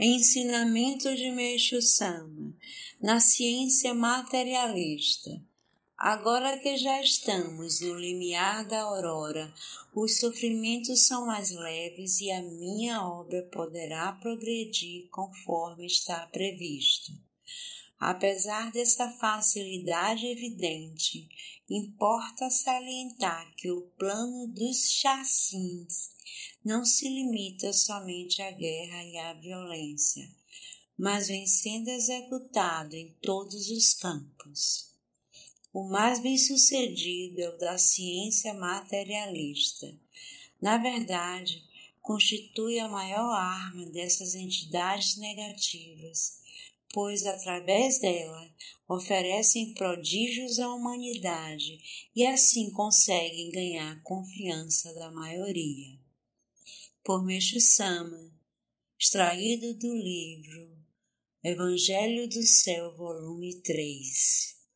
Ensinamento de Meixo Sama na ciência materialista. Agora que já estamos no limiar da aurora, os sofrimentos são mais leves e a minha obra poderá progredir conforme está previsto. Apesar dessa facilidade evidente, importa salientar que o plano dos chacins não se limita somente à guerra e à violência, mas vem sendo executado em todos os campos. O mais bem-sucedido é o da ciência materialista. Na verdade, constitui a maior arma dessas entidades negativas, pois através dela oferecem prodígios à humanidade e assim conseguem ganhar a confiança da maioria por Meixo Sama, extraído do livro Evangelho do Céu, volume 3.